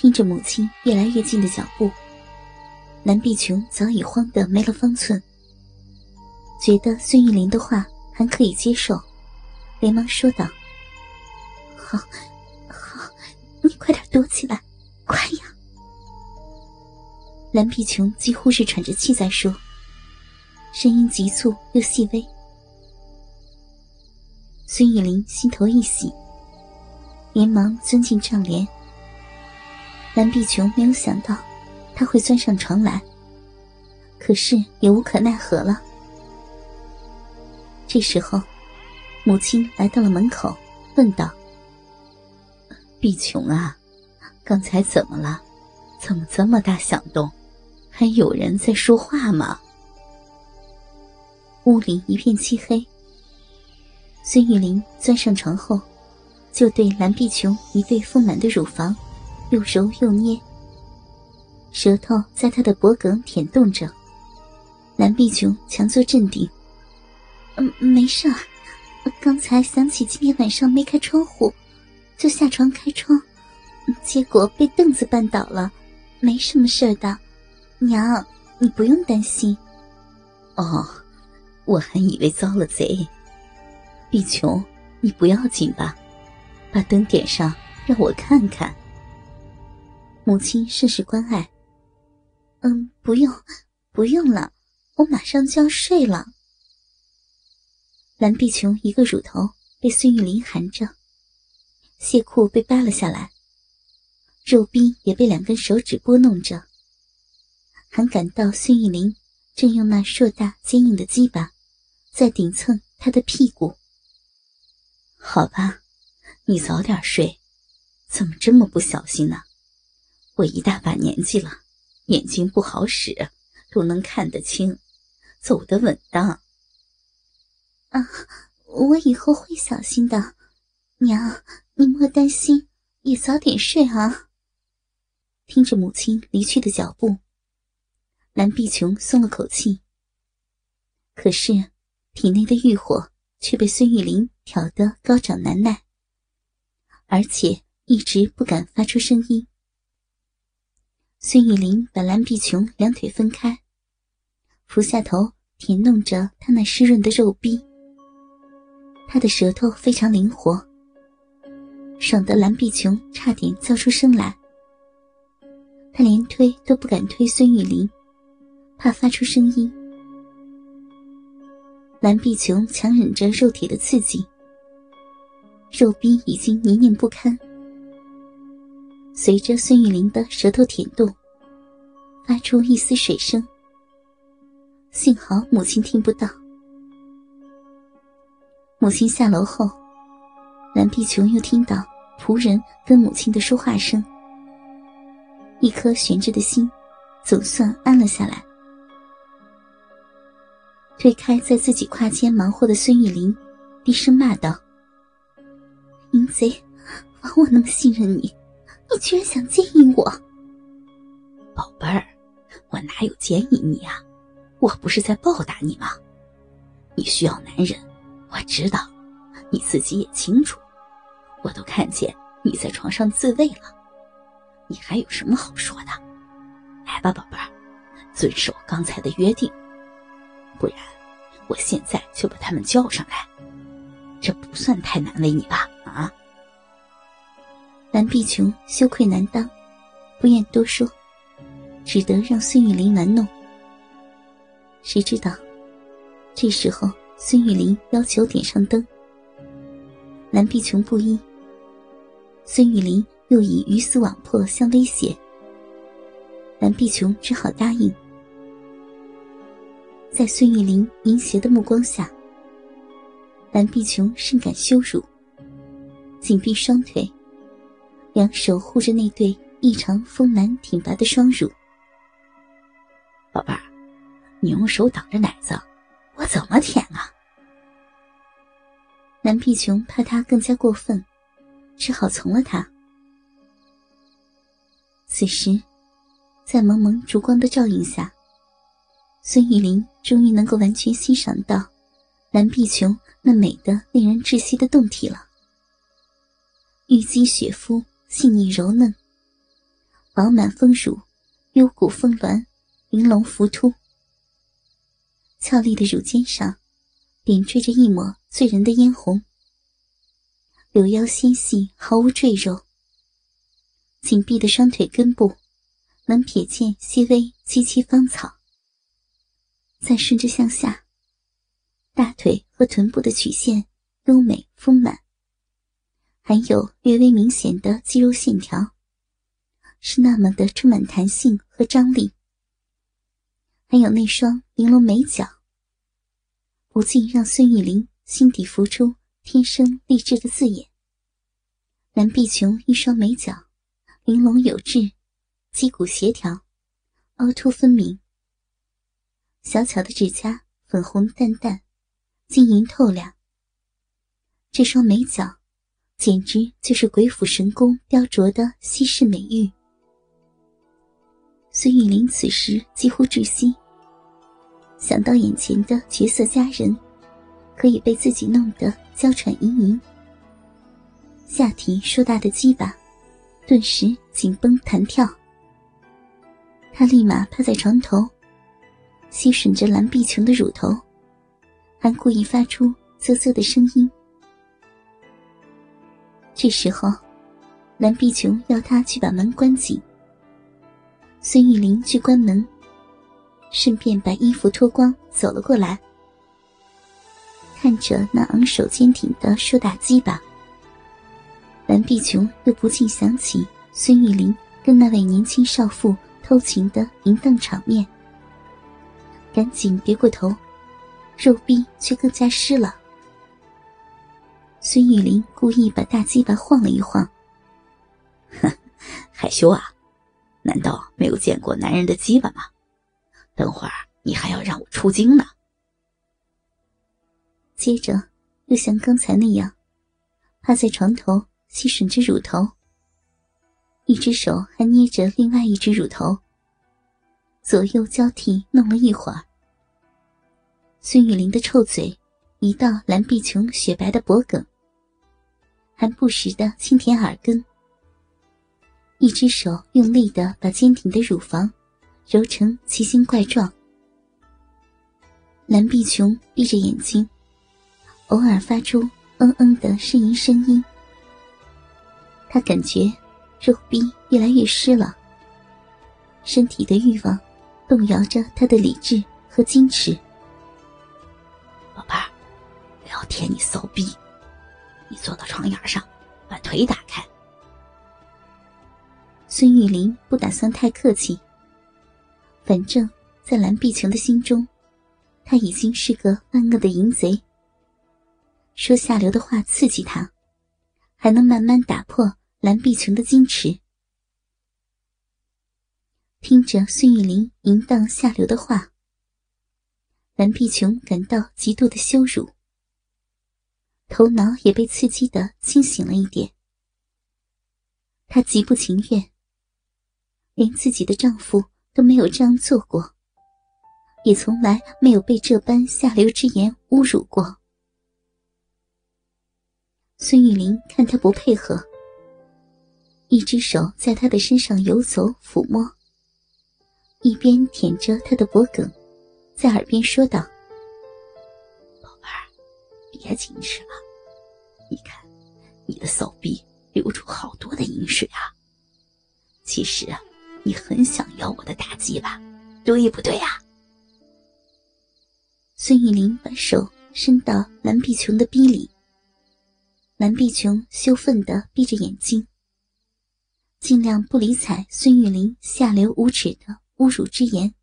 听着母亲越来越近的脚步，蓝碧琼早已慌得没了方寸。觉得孙玉玲的话还可以接受，连忙说道：“好，好，你快点躲起来，快呀！”蓝碧琼几乎是喘着气在说，声音急促又细微。孙玉玲心头一喜，连忙钻进帐帘。蓝碧琼没有想到他会钻上床来，可是也无可奈何了。这时候，母亲来到了门口，问道：“碧琼啊，刚才怎么了？怎么这么大响动？还有人在说话吗？”屋里一片漆黑。孙玉玲钻上床后，就对蓝碧琼一对丰满的乳房又揉又捏，舌头在他的脖颈舔动着。蓝碧琼强作镇定。嗯，没事。刚才想起今天晚上没开窗户，就下床开窗，结果被凳子绊倒了，没什么事儿的。娘，你不用担心。哦，我还以为遭了贼。碧琼，你不要紧吧？把灯点上，让我看看。母亲甚是关爱。嗯，不用，不用了，我马上就要睡了。蓝碧琼一个乳头被孙玉玲含着，谢裤被扒了下来，肉逼也被两根手指拨弄着，还感到孙玉玲正用那硕大坚硬的鸡巴在顶蹭她的屁股。好吧，你早点睡，怎么这么不小心呢？我一大把年纪了，眼睛不好使，都能看得清，走得稳当。啊，我以后会小心的，娘，你莫担心，也早点睡啊。听着母亲离去的脚步，蓝碧琼松了口气。可是体内的欲火却被孙玉玲挑得高涨难耐，而且一直不敢发出声音。孙玉玲把蓝碧琼两腿分开，俯下头舔弄着她那湿润的肉壁。他的舌头非常灵活，爽得蓝碧琼差点叫出声来。他连推都不敢推孙玉玲，怕发出声音。蓝碧琼强忍着肉体的刺激，肉壁已经泥泞不堪。随着孙玉玲的舌头舔动，发出一丝水声。幸好母亲听不到。母亲下楼后，蓝碧琼又听到仆人跟母亲的说话声，一颗悬着的心总算安了下来。推开在自己胯间忙活的孙玉玲，低声骂道：“淫贼，枉我那么信任，你居然想奸淫我！宝贝儿，我哪有奸淫你啊？我不是在报答你吗？你需要男人。”我知道，你自己也清楚，我都看见你在床上自慰了，你还有什么好说的？来吧，宝贝儿，遵守刚才的约定，不然我现在就把他们叫上来。这不算太难为你吧？啊？蓝碧琼羞愧难当，不愿多说，只得让孙玉玲玩弄。谁知道，这时候。孙玉玲要求点上灯，蓝碧琼不依。孙玉玲又以鱼死网破相威胁，蓝碧琼只好答应。在孙玉玲淫邪的目光下，蓝碧琼甚感羞辱，紧闭双腿，两手护着那对异常丰满挺拔的双乳。宝贝儿，你用手挡着奶子。我怎么舔啊？蓝碧琼怕他更加过分，只好从了他。此时，在蒙蒙烛光的照映下，孙玉玲终于能够完全欣赏到蓝碧琼那美的令人窒息的胴体了。玉肌雪肤，细腻柔嫩，饱满丰乳，幽谷峰峦，玲珑浮凸。俏丽的乳尖上，点缀着一抹醉人的嫣红。柳腰纤细，毫无赘肉。紧闭的双腿根部，能瞥见细微萋萋芳草。再顺着向下，大腿和臀部的曲线优美丰满，还有略微明显的肌肉线条，是那么的充满弹性和张力。还有那双玲珑美脚，不禁让孙玉玲心底浮出天生丽质的字眼。蓝碧琼一双美脚。玲珑有致，肌骨协调，凹凸分明。小巧的指甲，粉红淡淡，晶莹透亮。这双美脚，简直就是鬼斧神工雕琢的稀世美玉。孙玉玲此时几乎窒息，想到眼前的绝色佳人，可以被自己弄得娇喘盈盈，下体硕大的鸡巴。顿时紧绷弹跳，他立马趴在床头，吸吮着蓝碧琼的乳头，还故意发出啧啧的声音。这时候，蓝碧琼要他去把门关紧。孙玉玲去关门，顺便把衣服脱光走了过来，看着那昂首坚挺的硕大鸡巴。蓝碧琼又不禁想起孙玉玲跟那位年轻少妇偷情的淫荡场面，赶紧别过头，肉臂却更加湿了。孙玉林故意把大鸡巴晃了一晃，哼，害羞啊？难道没有见过男人的鸡巴吗？等会儿你还要让我出京呢。接着又像刚才那样，趴在床头。吸吮着乳头，一只手还捏着另外一只乳头，左右交替弄了一会儿。孙雨林的臭嘴移到蓝碧琼雪白的脖颈，还不时的轻舔耳根。一只手用力的把坚挺的乳房揉成奇形怪状。蓝碧琼闭着眼睛，偶尔发出嗯嗯的呻吟声音。他感觉肉壁越来越湿了，身体的欲望动摇着他的理智和矜持。宝贝儿，我要舔你骚逼，你坐到床沿上，把腿打开。孙玉林不打算太客气，反正，在蓝碧琼的心中，他已经是个万恶的淫贼。说下流的话刺激他，还能慢慢打破。蓝碧琼的矜持，听着孙玉玲淫荡下流的话，蓝碧琼感到极度的羞辱，头脑也被刺激的清醒了一点。她极不情愿，连自己的丈夫都没有这样做过，也从来没有被这般下流之言侮辱过。孙玉玲看他不配合。一只手在他的身上游走抚摸，一边舔着他的脖颈，在耳边说道：“，别矜持了，你看，你的手臂流出好多的饮水啊。其实啊，你很想要我的大鸡吧，对不对呀？”孙玉玲把手伸到蓝碧琼的逼里，蓝碧琼羞愤的闭着眼睛。尽量不理睬孙玉玲下流无耻的侮辱之言。